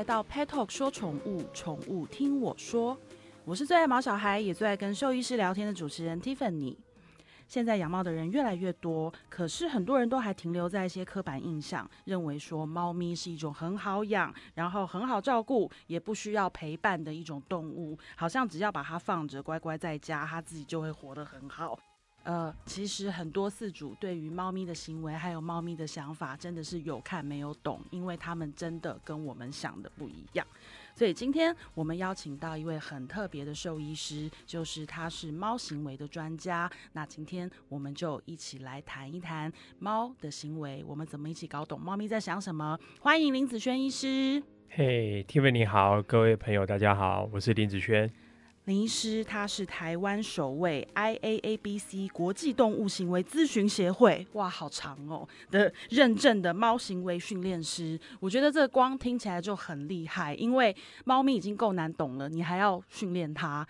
来到 Pet Talk 说宠物，宠物听我说。我是最爱毛小孩，也最爱跟兽医师聊天的主持人 Tiffany。现在养猫的人越来越多，可是很多人都还停留在一些刻板印象，认为说猫咪是一种很好养，然后很好照顾，也不需要陪伴的一种动物，好像只要把它放着，乖乖在家，它自己就会活得很好。呃，其实很多饲主对于猫咪的行为还有猫咪的想法，真的是有看没有懂，因为他们真的跟我们想的不一样。所以今天我们邀请到一位很特别的兽医师，就是他是猫行为的专家。那今天我们就一起来谈一谈猫的行为，我们怎么一起搞懂猫咪在想什么？欢迎林子轩医师。嘿，Tiffany 你好，各位朋友大家好，我是林子轩。林医师他是台湾首位 IAABC 国际动物行为咨询协会，哇，好长哦的认证的猫行为训练师。我觉得这光听起来就很厉害，因为猫咪已经够难懂了，你还要训练它。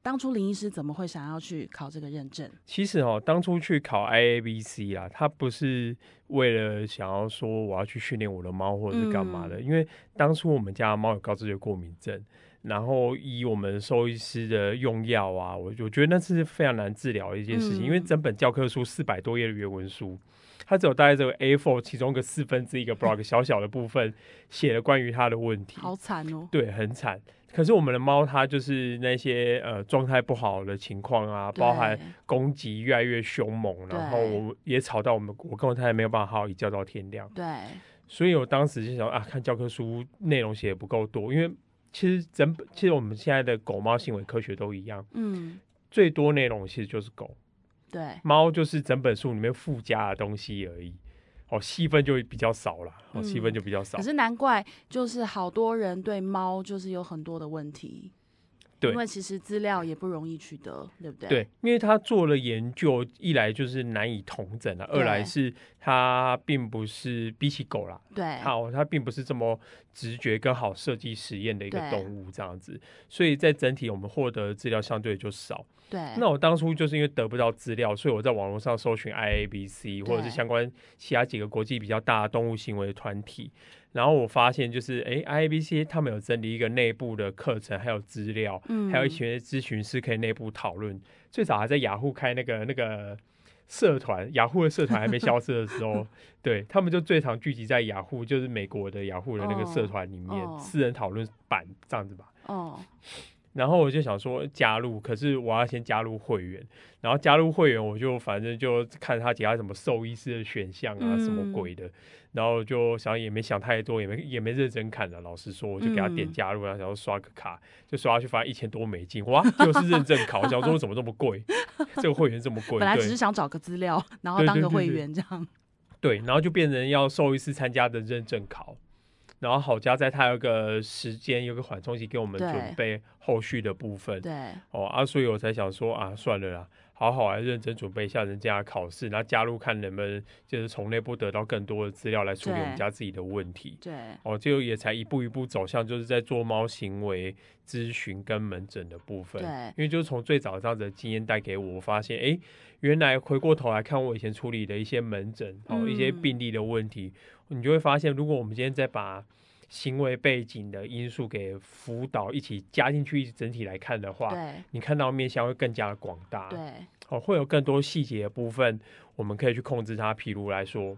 当初林医师怎么会想要去考这个认证？其实哦，当初去考 IABC 啊，他不是为了想要说我要去训练我的猫或者是干嘛的，因为当初我们家的猫有高知觉过敏症。然后以我们兽医师的用药啊，我我觉得那是非常难治疗的一件事情，因为整本教科书四百多页的原文书，它只有大概这个 A4 其中个四分之一个 block 小小的部分写了关于它的问题，好惨哦。对，很惨。可是我们的猫它就是那些呃状态不好的情况啊，包含攻击越来越凶猛，然后我也吵到我们，我跟我太太没有办法好好一觉到天亮。对，所以我当时就想啊，看教科书内容写的不够多，因为。其实整其实我们现在的狗猫行为科学都一样，嗯，最多内容其实就是狗，对，猫就是整本书里面附加的东西而已，哦，细分就比较少了，哦，细分就比较少。可是难怪，就是好多人对猫就是有很多的问题。对，因为其实资料也不容易取得，对不对？对，因为他做了研究，一来就是难以同整了，二来是他并不是比起狗啦，对，好，它并不是这么直觉跟好设计实验的一个动物这样子，所以在整体我们获得资料相对就少。对，那我当初就是因为得不到资料，所以我在网络上搜寻 IABC 或者是相关其他几个国际比较大的动物行为团体。然后我发现，就是哎，IABC 他们有整理一个内部的课程，还有资料，嗯，还有一些咨询师可以内部讨论。最早还在雅虎开那个那个社团，雅虎的社团还没消失的时候，对他们就最常聚集在雅虎，就是美国的雅虎的那个社团里面，私人讨论版这样子吧。哦。然后我就想说加入，可是我要先加入会员，然后加入会员我就反正就看他其他什么兽医师的选项啊，什么鬼的，然后就想也没想太多，也没也没认真看的。老实说，我就给他点加入，然后想要刷个卡，就刷下去发现一千多美金，哇，又是认证卡。我想说怎么这么贵？这个会员这么贵？本来只是想找个资料，然后当个会员这样。对，然后就变成要兽医师参加的认证考。然后好家在它有个时间，有个缓冲期给我们准备后续的部分。对哦啊，所以我才想说啊，算了啦，好好来认真准备一下人家的考试，然后加入看能不能就是从内部得到更多的资料来处理我们家自己的问题。对哦，就也才一步一步走向就是在做猫行为咨询跟门诊的部分。对，因为就是从最早这样子的经验带给我，我发现哎，原来回过头来看我以前处理的一些门诊哦，一些病例的问题。你就会发现，如果我们今天再把行为背景的因素给辅导一起加进去，整体来看的话，你看到面向会更加的广大。对，哦，会有更多细节的部分，我们可以去控制它。譬如来说，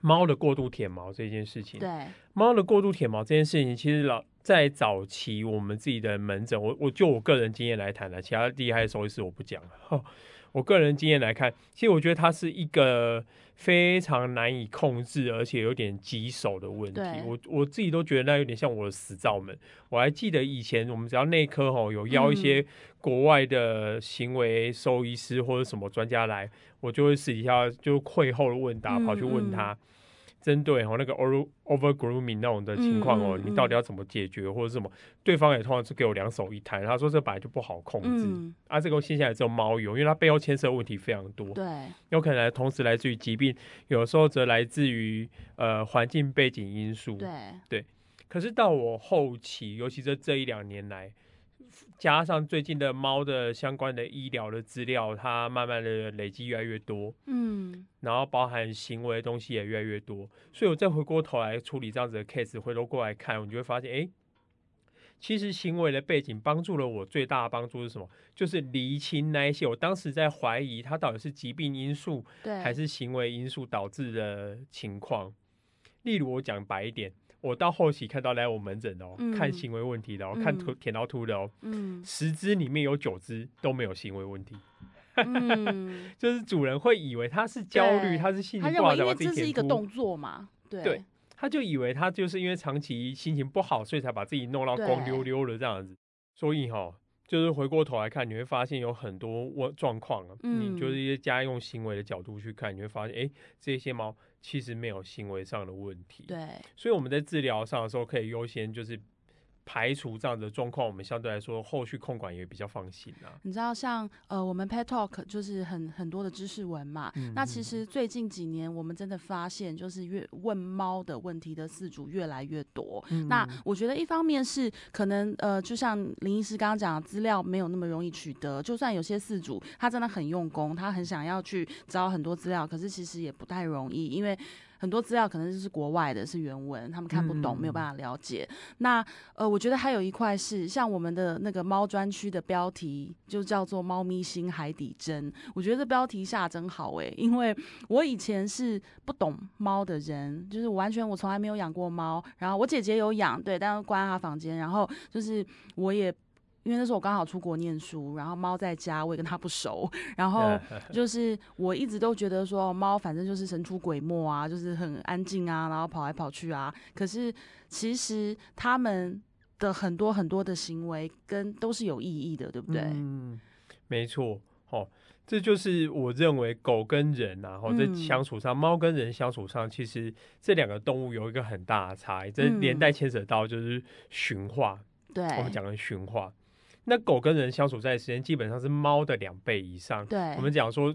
猫的过度舔毛这件事情，对，猫的过度舔毛这件事情，其实老在早期我们自己的门诊，我我就我个人经验来谈了，其他厉害的兽医师我不讲了。我个人经验来看，其实我觉得它是一个非常难以控制，而且有点棘手的问题。我我自己都觉得那有点像我的死罩门。我还记得以前我们只要内科吼有邀一些国外的行为兽医师或者什么专家来，我就会私底下就会后的问答跑去问他。针对哦那个 over over grooming 那种的情况哦，你到底要怎么解决或者什么？对方也通常是给我两手一摊，他说这本来就不好控制。啊，这个现在只有猫有，因为它背后牵涉问题非常多，对，有可能同时来自于疾病，有时候则来自于呃环境背景因素，对。对。可是到我后期，尤其是这一两年来，加上最近的猫的相关的医疗的资料，它慢慢的累积越来越多，嗯，然后包含行为的东西也越来越多，所以我再回过头来处理这样子的 case，回头过来看，我就会发现，哎，其实行为的背景帮助了我最大的帮助是什么？就是厘清那一些我当时在怀疑它到底是疾病因素，对，还是行为因素导致的情况。例如我讲白一点。我到后期看到来我门诊的哦，看行为问题的哦，看图舔到秃的哦，十只里面有九只都没有行为问题，就是主人会以为他是焦虑，他是心情不好，因为这是一个动作嘛，对，他就以为他就是因为长期心情不好，所以才把自己弄到光溜溜的这样子，所以哈。就是回过头来看，你会发现有很多问状况啊。你就是一些家用行为的角度去看，你会发现，哎，这些猫其实没有行为上的问题。对，所以我们在治疗上的时候，可以优先就是。排除这样的状况，我们相对来说后续控管也比较放心啊。你知道，像呃，我们 Pet Talk 就是很很多的知识文嘛。那其实最近几年，我们真的发现，就是越问猫的问题的饲主越来越多。那我觉得一方面是可能呃，就像林医师刚刚讲，资料没有那么容易取得。就算有些饲主他真的很用功，他很想要去找很多资料，可是其实也不太容易，因为。很多资料可能就是国外的，是原文，他们看不懂，没有办法了解。那呃，我觉得还有一块是像我们的那个猫专区的标题，就叫做“猫咪心海底针”。我觉得这标题下真好诶，因为我以前是不懂猫的人，就是完全我从来没有养过猫。然后我姐姐有养，对，但是关她房间。然后就是我也。因为那时候我刚好出国念书，然后猫在家，我也跟它不熟。然后 就是我一直都觉得说，猫反正就是神出鬼没啊，就是很安静啊，然后跑来跑去啊。可是其实它们的很多很多的行为跟都是有意义的，对不对？嗯，没错。哦，这就是我认为狗跟人啊，或在相处上，猫跟人相处上，其实这两个动物有一个很大的差异，这连带牵扯到就是驯化。对，我们讲的驯化。那狗跟人相处在的时间基本上是猫的两倍以上。对，我们讲说，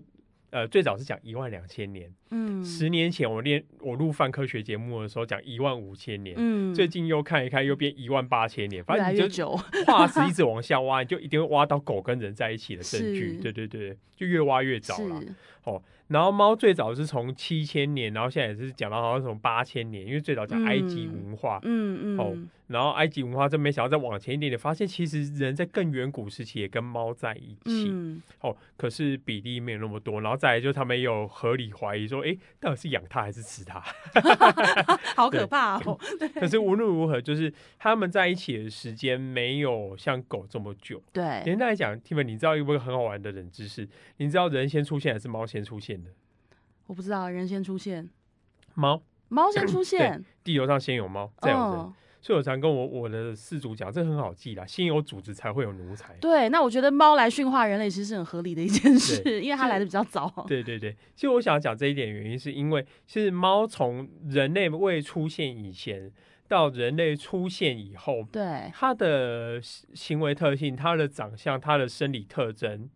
呃，最早是讲一万两千年。嗯，十年前我练我录泛科学节目的时候讲一万五千年。嗯，最近又看一看，又变一万八千年。反正你就化石 一 直往下挖，你就一定会挖到狗跟人在一起的证据。对对对，就越挖越早了。哦。然后猫最早是从七千年，然后现在也是讲到好像从八千年，因为最早讲埃及文化，嗯嗯，哦，然后埃及文化真没想到再往前一点点，发现其实人在更远古时期也跟猫在一起，哦，可是比例没有那么多。然后再来就他们有合理怀疑说，哎，到底是养它还是吃它？好可怕哦！可是无论如何，就是他们在一起的时间没有像狗这么久。对，连带来讲，Tim，你知道一个很好玩的冷知识？你知道人先出现还是猫先出现的？我不知道人先出现，猫猫先出现，地球上先有猫，再有人，所以我常跟我我的事主讲，这很好记啦，先有组织才会有奴才。对，那我觉得猫来驯化人类其实是很合理的一件事，因为它来的比较早。对对对，其实我想讲这一点原因，是因为其实猫从人类未出现以前到人类出现以后，对它的行为特性、它的长相、它的生理特征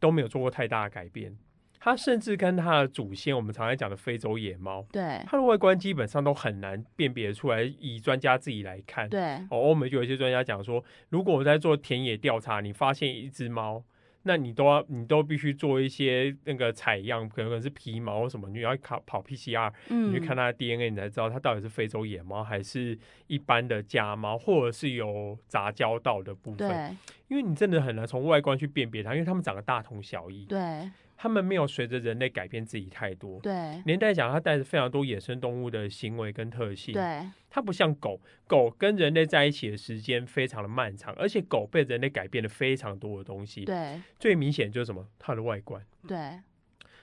都没有做过太大的改变。它甚至跟它的祖先，我们常常讲的非洲野猫，对它的外观基本上都很难辨别出来。以专家自己来看，对哦，欧美就有一些专家讲说，如果我在做田野调查，你发现一只猫，那你都要你都必须做一些那个采样，可能是皮毛或什么，你要考跑 PCR，你去看它的 DNA，你才知道它到底是非洲野猫还是一般的家猫，或者是有杂交到的部分。因为你真的很难从外观去辨别它，因为它们长得大同小异。对。他们没有随着人类改变自己太多，对。年代讲，它带着非常多野生动物的行为跟特性，对。它不像狗狗跟人类在一起的时间非常的漫长，而且狗被人类改变了非常多的东西，对。最明显就是什么？它的外观，对。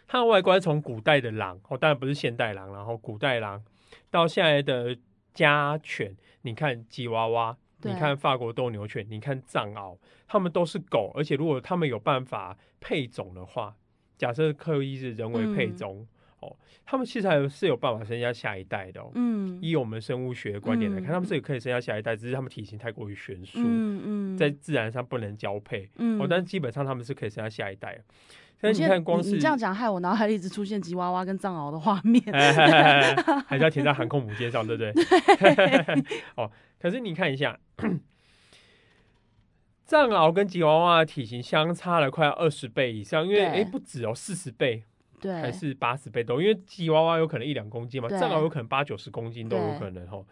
它的外观从古代的狼，哦，当然不是现代狼，然后古代狼到现在的家犬，你看吉娃娃，你看法国斗牛犬，你看藏獒，它们都是狗，而且如果它们有办法配种的话。假设刻意是人为配种哦，他们其实还是有办法生下下一代的哦。嗯，以我们生物学的观点来看，他们是可以生下下一代，只是他们体型太过于悬殊，嗯嗯，在自然上不能交配。嗯，哦，但基本上他们是可以生下下一代。但你看，光是你这样讲，害我脑海里一直出现吉娃娃跟藏獒的画面 还是要停在 航空母舰上，对不对？哦，可是你看一下。藏獒跟吉娃娃的体型相差了快二十倍以上，因为对。哎不止哦，四十倍对，还是八十倍都，因为吉娃娃有可能一两公斤嘛，藏獒有可能八九十公斤都有可能哦。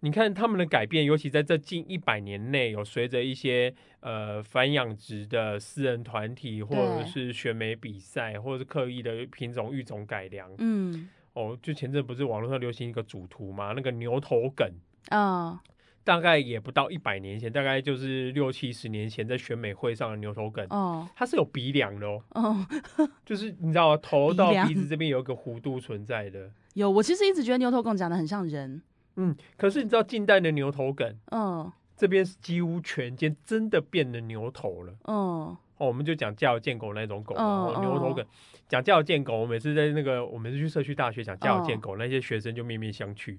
你看他们的改变，尤其在这近一百年内，有随着一些呃繁养殖的私人团体，或者是选美比赛，或者是刻意的品种育种改良。嗯。哦，就前阵不是网络上流行一个主图嘛，那个牛头梗，嗯大概也不到一百年前，大概就是六七十年前在选美会上的牛头梗，哦它是有鼻梁的哦，哦，就是你知道头到鼻子这边有一个弧度存在的。有，我其实一直觉得牛头梗长得很像人，嗯，可是你知道近代的牛头梗嗯这边是几乎全间真的变了牛头了。嗯哦，我们就讲家有贱狗那种狗哦，牛头梗。讲家有贱狗，我每次在那个我们是去社区大学讲家有贱狗，那些学生就面面相觑。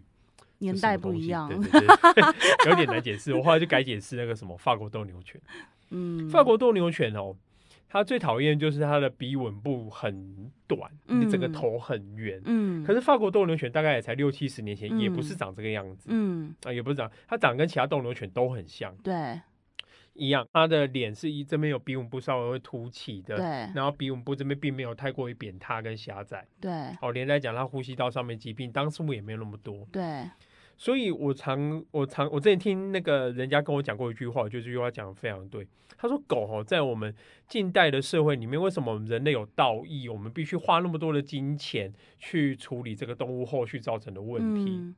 年代不一样，对对对，有点难解释。我后来就改解释那个什么法国斗牛犬。嗯，法国斗牛犬哦，它最讨厌就是它的鼻吻部很短，嗯你整个头很圆。嗯，可是法国斗牛犬大概也才六七十年前，嗯也不是长这个样子嗯啊，也不是长，它长跟其他斗牛犬都很像对一样。它的脸是一这边有鼻吻部稍微会凸起的，对然后鼻吻部这边并没有太过于扁塌跟狭窄。对哦，连带讲，它呼吸道上面疾病当数也没有那么多。对，所以我常我常我之前听那个人家跟我讲过一句话，我觉得这句话讲的非常对。他说狗哦，在我们近代的社会里面，为什么我们人类有道义，我们必须花那么多的金钱去处理这个动物后续造成的问题？嗯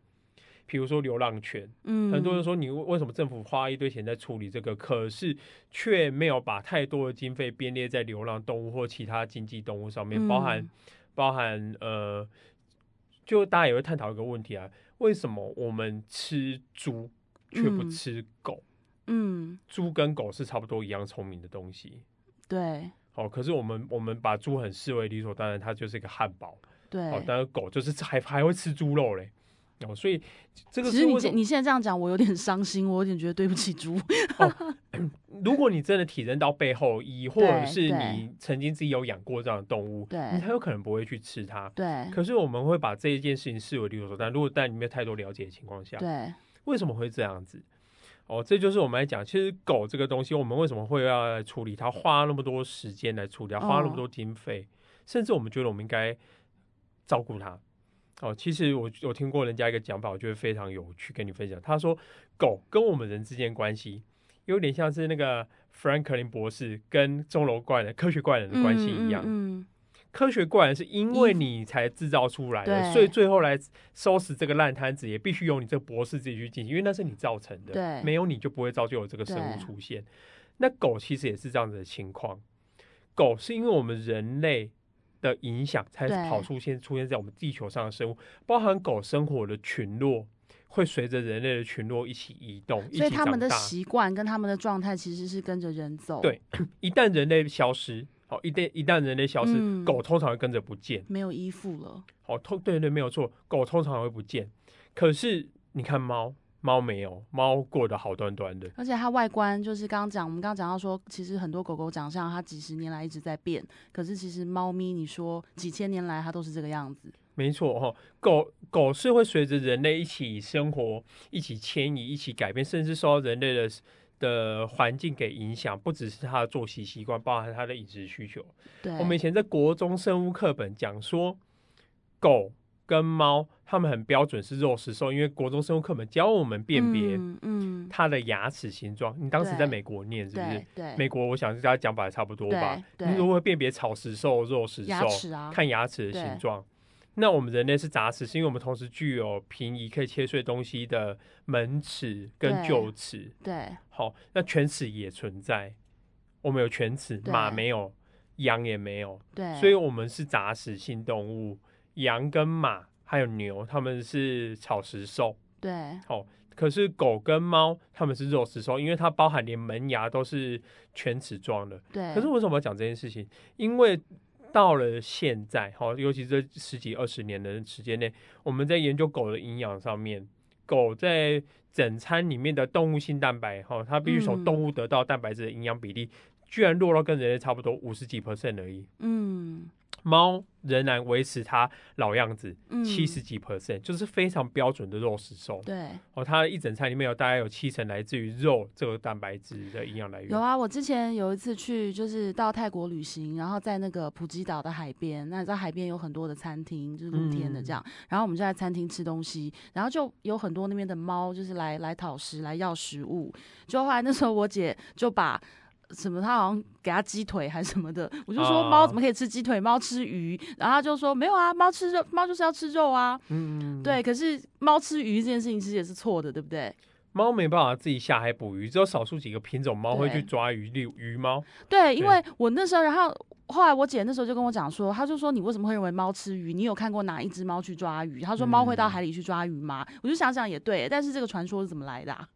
比如说流浪犬，嗯，很多人说你为为什么政府花一堆钱在处理这个，可是却没有把太多的经费编列在流浪动物或其他经济动物上面，包含嗯包含呃，就大家也会探讨一个问题啊，为什么我们吃猪却不嗯。吃狗？嗯。猪跟狗是差不多一样聪明的东西，对。哦，可是我们我们把猪很视为理所当然，它就是一个汉堡，对。哦，，但是狗就是还还会吃猪肉嘞，哦，所以这个其实你你现在这样讲，我有点伤心，我有点觉得对不起猪。如果你真的体认到背后意义，或者是你曾经自己有养过这样的动物，对你很有可能不会去吃它。对可是我们会把这一件事情视为理所当然。如果在你没有太多了解的情况下，对，为什么会这样子？哦，这就是我们来讲，其实狗这个东西，我们为什么会要来处理它，花那么多时间来处理它，花那么哦多经费，甚至我们觉得我们应该照顾它。哦，其实我我听过人家一个讲法，我觉得非常有趣，跟你分享。他说，狗跟我们人之间关系有点像是那个 Franklin 博士跟钟楼怪人、科学怪人的关系一样。嗯，科学怪人是因为你才制造出来的，所以最后来收拾这个烂摊子，也必须由你这个博士自己去进行，因为那是你造成的，对没有你就不会造就有这个生物出现。那狗其实也是这样子的情况，狗是因为我们人类的影响，才跑出现出现在我们地球上的生物，包含狗生活的群落。会随着人类的群落一起移动，一所以起长大。他们的习惯跟他们的状态其实是跟着人走。对 一旦人类消失，好，一旦一旦人类消失，嗯狗通常会跟着不见。没有依附了。哦，通对对，没有错，狗通常会不见。可是你看猫，猫没有，猫过得好端端的。而且它外观就是刚刚讲，我们刚刚讲到说，其实很多狗狗长相它几十年来一直在变，可是其实猫咪你说几千年来它都是这个样子。没错哈、哦，狗狗是会随着人类一起生活、一起迁移、一起改变，甚至受到人类的的环境给影响，不只是它的作息习惯，包含它的饮食需求。对，我们以前在国中生物课本讲说，狗跟猫它们很标准是肉食兽，因为国中生物课本教我们辨别嗯嗯，它的牙齿形状。你当时在美国念是不是对？对，美国我想大家讲法也差不多吧。你如何辨别草食兽、肉食兽？牙齿啊，看牙齿的形状。那我们人类是杂食，是因为我们同时具有平移可以切碎东西的门齿跟臼齿。对好，那犬齿也存在，我们有犬齿，对马没有，羊也没有，对，所以我们是杂食性动物。羊跟马还有牛，它们是草食兽。对可是狗跟猫，它们是肉食兽，因为它包含连门牙都是犬齿状的。对，可是为什么要讲这件事情？因为到了现在，哈，尤其这十几二十年的时间内，我们在研究狗的营养上面，狗在整餐里面的动物性蛋白，哈，它必须从嗯动物得到蛋白质的营养比例，居然落到跟人类差不多五十几 percent 而已。嗯猫仍然维持它老样子，嗯七十几 percent，就是非常标准的肉食兽。对，哦，它一整餐里面有大概有七成来自于肉这个蛋白质的营养来源。有啊，我之前有一次去，就是到泰国旅行，然后在那个普吉岛的海边，那在海边有很多的餐厅，就是露天的这样，然后我们就在餐厅吃东西，然后就有很多那边的猫，就是来来讨食，来要食物。就后来那时候我姐就把。什么？他好像给他鸡腿还是什么的，我就说啊猫怎么可以吃鸡腿？猫吃鱼，然后他就说没有啊，猫吃肉，猫就是要吃肉啊。嗯，对，可是猫吃鱼这件事情其实也是错的，对不对？猫没办法自己下海捕鱼，只有少数几个品种猫会去抓鱼，例如鱼猫。对，因为我那时候，然后后来我姐那时候就跟我讲说，她就说你为什么会认为猫吃鱼？你有看过哪一只猫去抓鱼？她说猫会到嗯海里去抓鱼吗？我就想想也对，但是这个传说是怎么来的、啊？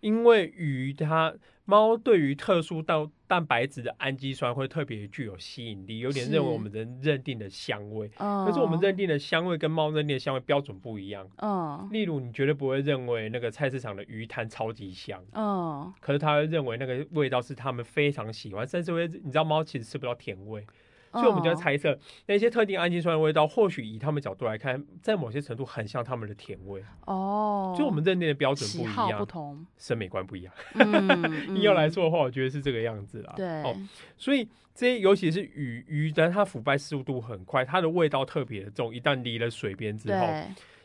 因为鱼它猫对于特殊到蛋白质的氨基酸会特别具有吸引力，有点是认为我们人认定的香味。嗯，可是我们认定的香味跟猫认定的香味标准不一样。嗯例如，你绝对不会认为那个菜市场的鱼摊超级香，嗯可是它会认为那个味道是他们非常喜欢，甚至会你知道猫其实吃不到甜味，所以我们就在嗯猜测那些特定氨基酸的味道，或许以他们角度来看，在某些程度很像他们的甜味，哦，就我们认定的标准不一样不样，同，审美观不一样。嗯，硬要来嗯说的话，我觉得是这个样子啦。对，哦，所以这些尤其是鱼鱼但，它腐败速度很快，它的味道特别的重。一旦离了水边之后，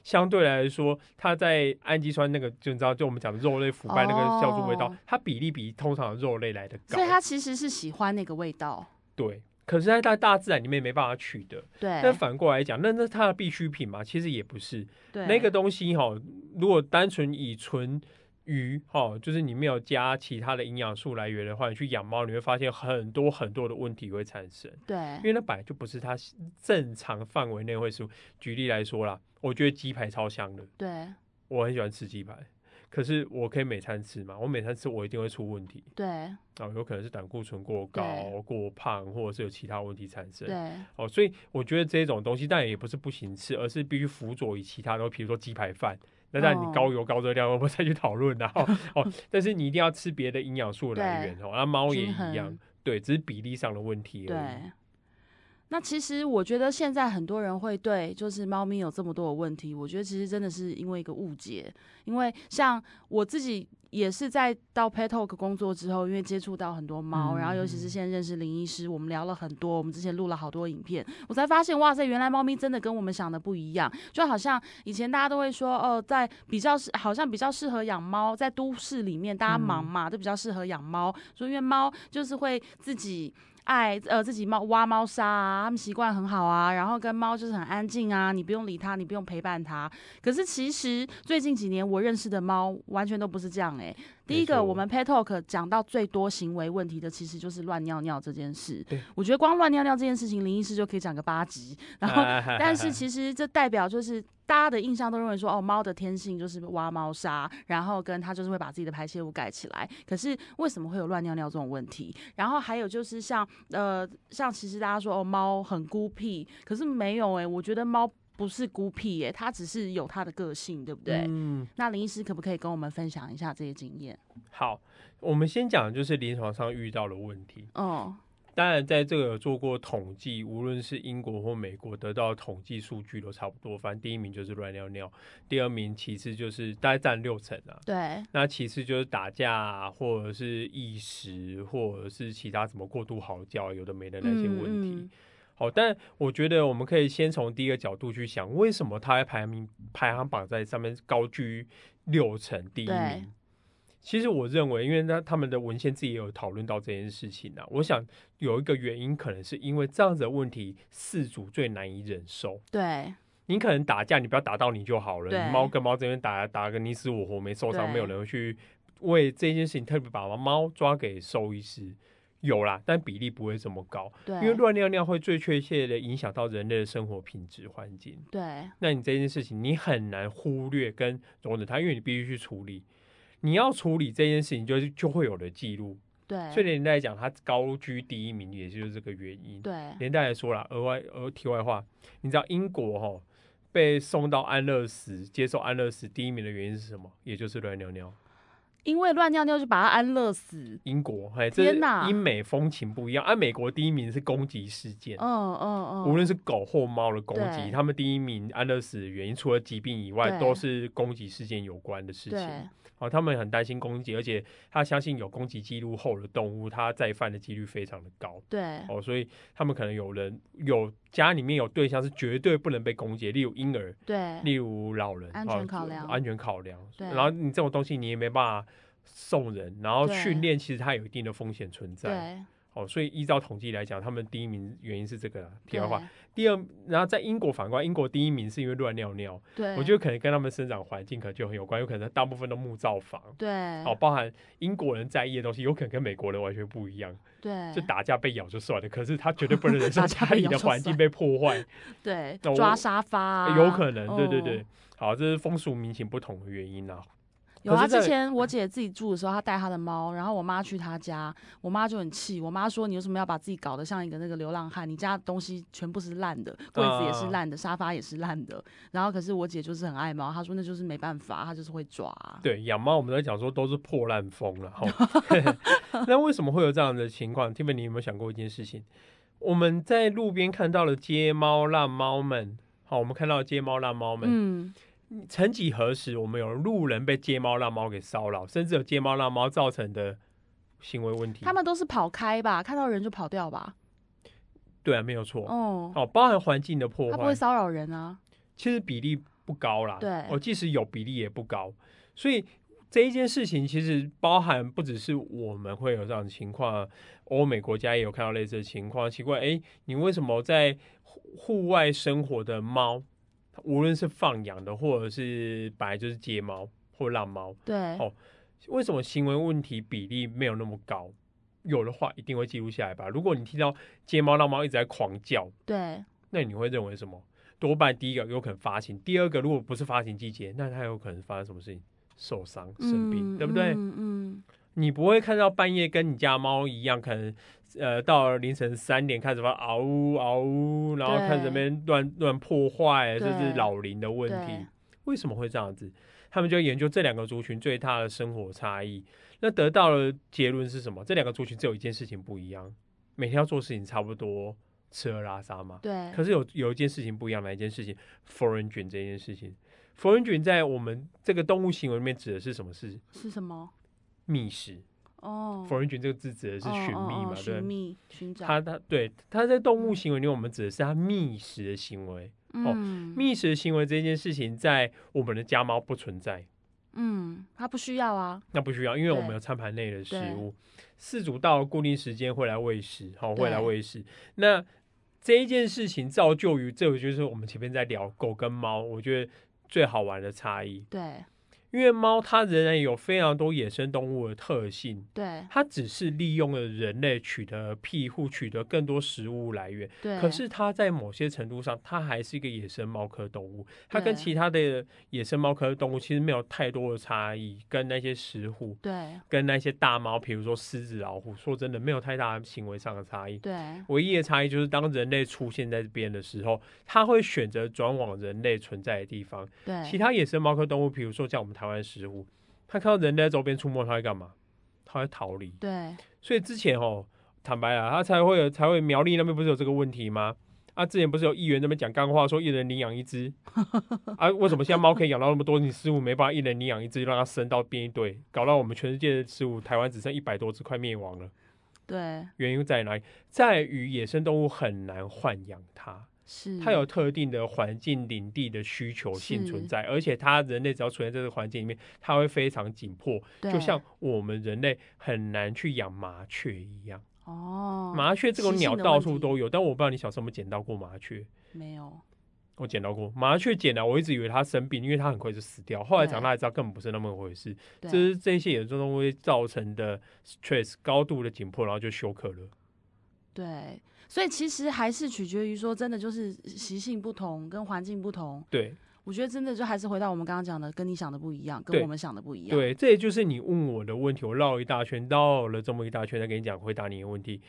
相对来说，它在氨基酸那个，就你知道，就我们讲的肉类腐败那个酵素味道，哦它比例比通常的肉类来的高所以。它其实是喜欢那个味道，对，可是在大大自然里面没办法取得。对但，反过来讲，那那是它的必需品嘛？其实也不是。对，那个东西哈，如果单纯以纯鱼哈，就是你没有加其他的营养素来源的话，你去养猫，你会发现很多很多的问题会产生，对因，为那本来就不是它正常范围内会食物。举例来说啦，我觉得鸡排超香的，对，我很喜欢吃鸡排，可是我可以每餐吃嘛？我每餐吃我一定会出问题对，啊，有可能是胆固醇过高、过胖，或者是有其他问题产生。对，哦，所以我觉得这种东西当然也不是不行吃，而是必须辅佐以其他的，比如说鸡排饭。那当然哦你高油高热量，我们再去讨论啦。哦 哦，但是你一定要吃别的营养素的来源哦。那猫也一样衡，对，只是比例上的问题而已。对。那其实我觉得现在很多人会对就是猫咪有这么多的问题，我觉得其实真的是因为一个误解，因为像我自己也是在到 Pet Talk 工作之后，因为接触到很多猫，嗯然后尤其是现在认识林医师，我们聊了很多，我们之前录了好多影片，我才发现哇塞，原来猫咪真的跟我们想的不一样，就好像以前大家都会说哦，在比较适好像比较适合养猫，在都市里面大家忙嘛，都比较适合养猫，说因为猫就是会自己。爱呃自己猫挖猫砂啊，他们习惯很好啊，然后跟猫就是很安静啊，你不用理它，你不用陪伴它。可是其实最近几年我认识的猫完全都不是这样诶、第一个，我们 Pet Talk 讲到最多行为问题的，其实就是乱尿尿这件事对。我觉得光乱尿尿这件事情，林医师就可以讲个八集。然后，哎但是其实这代表就是大家的印象都认为说，哦，猫的天性就是挖猫砂，然后跟它就是会把自己的排泄物盖起来。可是为什么会有乱尿尿这种问题？然后还有就是像呃，像其实大家说哦，猫很孤僻，可是没有诶、我觉得猫不是孤僻耶、它只是有它的个性，对不对？嗯，那林医师可不可以跟我们分享一下这些经验？好，我们先讲就是临床上遇到的问题。哦，当然，在这个有做过统计，无论是英国或美国得到的统计数据都差不多。反正第一名就是乱尿尿，第二名其次就是大概占六成啊。对，那其次就是打架、啊，或者是异食，或者是其他什么过度嚎叫，有的没的那些问题。好，但我觉得我们可以先从第一个角度去想，为什么它在排名排行榜在上面高居六成第一名？其实我认为，因为那他们的文献自己也有讨论到这件事情啊。我想有一个原因，可能是因为这样子的问题，饲主最难以忍受。对，你可能打架，你不要打到你就好了。猫跟猫这边打打个你死我活没受伤，对没有人会去为这件事情特别把猫抓给兽医师。有啦，但比例不会这么高，对，因为乱尿尿会最确切的影响到人类的生活品质环境。对，那你这件事情你很难忽略跟容忍它，因为你必须去处理。你要处理这件事情，就就就会有了记录。对，所以连带来讲，它高居第一名，也就是这个原因。对，连带来说啦，额外额题外话，你知道英国哈被送到安乐死接受安乐死第一名的原因是什么？也就是乱尿尿。因为乱尿尿就把它安乐死。英国，哎，这天哪英美风情不一样。按、美国第一名是攻击事件，嗯嗯嗯，无论是狗或猫的攻击，他们第一名安乐死的原因，除了疾病以外，都是攻击事件有关的事情。对哦，他们很担心攻击，而且他相信有攻击记录后的动物，它再犯的几率非常的高。对哦，所以他们可能有人有家里面有对象是绝对不能被攻击，例如婴儿，对例如老人，安哦全考量安全考量。对然后你这种东西你也没办法送人，然后对训练其实它有一定的风险存在。对哦，所以依照统计来讲，他们第一名原因是这个啦题外话。第二，然后在英国反观，英国第一名是因为乱尿尿，对，我觉得可能跟他们生长环境可能就很有关，有可能大部分都木造房。对哦，包含英国人在意的东西，有可能跟美国人完全不一样。对就打架被咬就算了，可是他绝对不能忍受 家里的环境被破坏，对抓沙发啊，有可能。对对哦对，好，这是风俗民情不同的原因啊。有啊，之前我姐自己住的时候，她带她的猫，然后我妈去她家，我妈就很气，我妈说你为什么要把自己搞得像一个那个流浪汉？你家的东西全部是烂的，柜子也是烂的，沙发也是烂的。然后可是我姐就是很爱猫，她说那就是没办法，她就是会抓。对，养猫我们在讲说都是破烂风了哈。那为什么会有这样的情况？Tiffany，你有没有想过一件事情？我们在路边看到了街猫、烂猫们，好，我们看到了街猫、烂猫们。嗯，曾几何时，我们有路人被街猫、让猫给骚扰，甚至有街猫、让猫造成的行为问题。他们都是跑开吧，看到人就跑掉吧。对啊，没有错。哦，哦，包含环境的破坏，它不会骚扰人啊。其实比例不高啦。对哦，即使有比例也不高，所以这一件事情其实包含不只是我们会有这样的情况，欧美国家也有看到类似的情况。奇怪，哎，你为什么在户户外生活的猫，无论是放养的，或者是本来就是街猫或浪猫，对，哦为什么行为问题比例没有那么高？有的话一定会记录下来吧。如果你听到街猫、浪猫一直在狂叫，对，那你会认为什么？多半第一个有可能发情，第二个如果不是发情季节，那它有可能发生什么事情？受伤、生病，嗯对不对？嗯嗯，你不会看到半夜跟你家猫一样，可能呃到了凌晨三点开始发嗷呜嗷呜，然后对开始这边乱乱破坏，这对是老龄的问题。为什么会这样子？他们就研究这两个族群最大的生活差异，那得到的结论是什么？这两个族群只有一件事情不一样，每天要做事情差不多，吃喝拉撒嘛。对，可是有有一件事情不一样，哪一件事情？佛人菌这件事情，佛人菌在我们这个动物行为里面指的是什么事？是什么？觅食。哦，佛人菌这个字指的是寻觅嘛，寻觅、寻找。它它对它在动物行为里面，我们指的是它觅食的行为。哦嗯觅食的行为这件事情，在我们的家猫不存在，嗯，它不需要啊。那不需要，因为我们有餐盘内的食物，饲主到了固定时间会来喂食，好、会来喂食。那这一件事情造就于，这个就是我们前面在聊狗跟猫，我觉得最好玩的差异。对因为猫它仍然有非常多野生动物的特性，对它只是利用了人类取得庇护，取得更多食物来源。对。可是它在某些程度上，它还是一个野生猫科动物，它跟其他的野生猫科动物其实没有太多的差异，跟那些食虎。对跟那些大猫，比如说狮子、老虎，说真的，没有太大行为上的差异。对唯一的差异就是，当人类出现在这边的时候，它会选择转往人类存在的地方。对，其他野生猫科动物，比如说像我们台湾食物，他看到人在周边出没，他会干嘛？他会逃离。对所以之前哦，坦白啊，他才会有才会苗栗那边不是有这个问题吗？啊，之前不是有议员那边讲干话，说一人领养一只 啊？为什么现在猫可以养到那么多？你食物没办法一人领养一只，让它生到变一堆，搞到我们全世界的食物，台湾只剩一百多只，快灭亡了。对原因在哪里？在于野生动物很难豢养它，是。它有特定的环境领地的需求性存在，而且它人类只要处在这个环境里面，它会非常紧迫，就像我们人类很难去养麻雀一样。哦，麻雀这种鸟到处都有，但我不知道你小时候有没有捡到过麻雀。没有我捡到过麻雀，捡了，我一直以为它生病，因为它很快就死掉。后来长大才知道根本不是那么回事，这是这些野生动物会造成的 stress 高度的紧迫，然后就休克了。对，所以其实还是取决于说，真的就是习性不同跟环境不同。对我觉得真的就还是回到我们刚刚讲的，跟你想的不一样，跟我们想的不一样。对，这也就是你问我的问题，我绕一大圈，绕了这么一大圈，再跟你讲回答你的问题。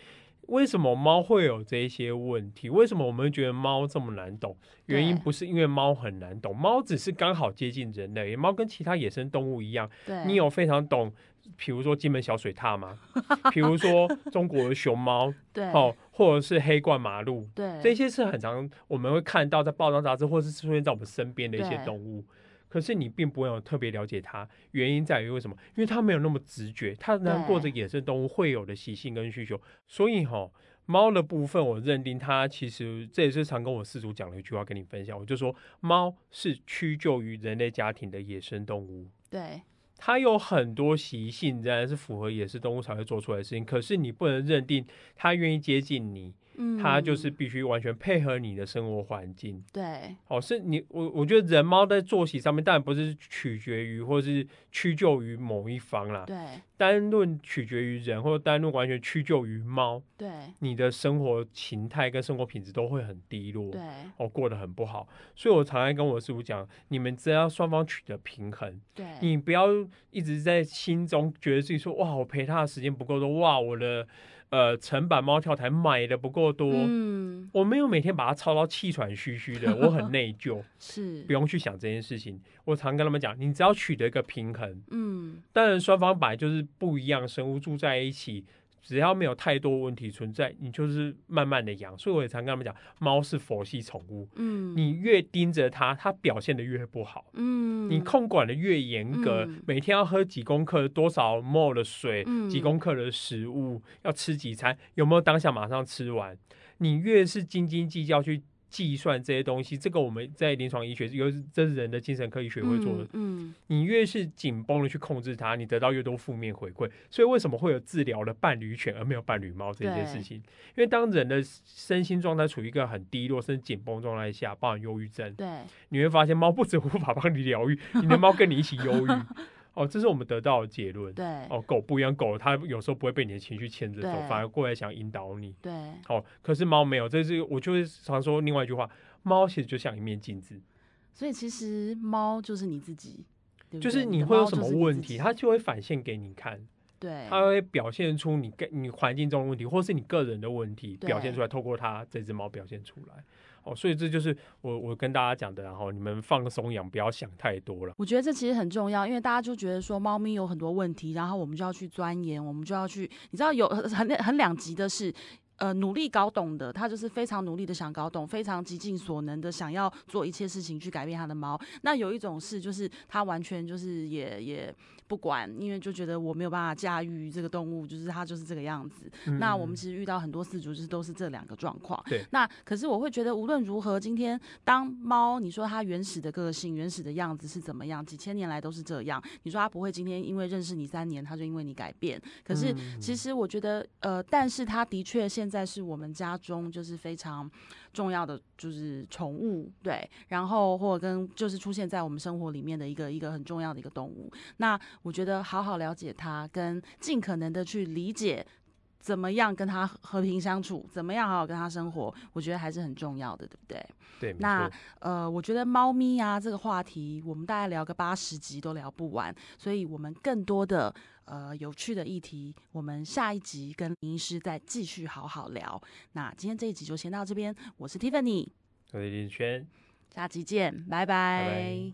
为什么猫会有这些问题？为什么我们觉得猫这么难懂？原因不是因为猫很难懂，猫只是刚好接近人类。猫跟其他野生动物一样，你有非常懂，比如说金门小水獭吗？比如说中国的熊猫，对，哦，或者是黑冠马鹿，对，这些是很常我们会看到在报章杂志，或是出现在我们身边的一些动物。可是你并不会有特别了解它，原因在于为什么？因为它没有那么直觉，它能过着野生动物会有的习性跟需求。所以哈，猫的部分，我认定它其实这也是常跟我四主讲的一句话，跟你分享。我就说，猫是屈就于人类家庭的野生动物。对，它有很多习性，仍然是符合野生动物才会做出来的事情。可是你不能认定它愿意接近你。它就是必须完全配合你的生活环境。对，哦，是你我我觉得人猫在作息上面，当然不是取决于或是屈就于某一方啦。对，单论取决于人，或者单论完全屈就于猫。对，你的生活形态跟生活品质都会很低落。对，哦，过得很不好。所以我常常跟我师傅讲，你们只要双方取得平衡。对，你不要一直在心中觉得自己说，哇，我陪他的时间不够多，哇，我的。呃，成板猫跳台买的不够多，嗯，我没有每天把它操到气喘吁吁的，我很内疚，是不用去想这件事情。我常跟他们讲，你只要取得一个平衡，嗯，当然双方本来就是不一样生物住在一起。只要没有太多问题存在，你就是慢慢的养。所以我也常跟他们讲，猫是佛系宠物。嗯，你越盯着它，它表现的越不好。嗯，你控管的越严格，每天要喝几公克多少 ml 的水，几公克的食物，要吃几餐，有没有当下马上吃完？你越是斤斤计较去。计算这些东西，这个我们在临床医学尤其，这是人的精神科医学会做的。嗯，你越是紧绷的去控制它，你得到越多负面回馈。所以为什么会有治疗的伴侣犬而没有伴侣猫这件事情？因为当人的身心状态处于一个很低落甚至紧绷状态下，包含忧郁症，对，你会发现猫不止无法帮你疗愈，你的猫跟你一起忧郁。哦，这是我们得到的结论。对，哦，狗不一样，狗它有时候不会被你的情绪牵着走，反而过来想引导你。对，哦，可是猫没有，这是我就是常说另外一句话，猫其实就像一面镜子。所以其实猫就是你自己，就是你会有什么问题，它就会反现给你看。对，它会表现出你跟你环境中的问题，或是你个人的问题表现出来，透过它这只猫表现出来。哦，所以这就是我我跟大家讲的，然后你们放松养，不要想太多了。我觉得这其实很重要，因为大家就觉得说猫咪有很多问题，然后我们就要去钻研，我们就要去，你知道有很很两极的是。呃，努力搞懂的，他就是非常努力的想搞懂，非常极尽所能的想要做一切事情去改变他的猫。那有一种是，就是他完全就是也也不管，因为就觉得我没有办法驾驭这个动物，就是它就是这个样子。那我们其实遇到很多饲主，就是都是这两个状况。对。那可是我会觉得，无论如何，今天当猫，你说它原始的个性、原始的样子是怎么样？几千年来都是这样。你说它不会今天因为认识你三年，它就因为你改变？可是其实我觉得，呃，但是它的确现在是我们家中就是非常重要的，就是宠物，对，然后或者跟就是出现在我们生活里面的一个一个很重要的一个动物。那我觉得好好了解他，跟尽可能的去理解怎么样跟他和平相处，怎么样好好跟他生活，我觉得还是很重要的，对不对？对。那呃，我觉得猫咪啊这个话题，我们大概聊个八十集都聊不完，所以我们更多的。呃，有趣的议题，我们下一集跟林医师再继续好好聊。那今天这一集就先到这边，我是 Tiffany，我是林轩，下集见，拜拜。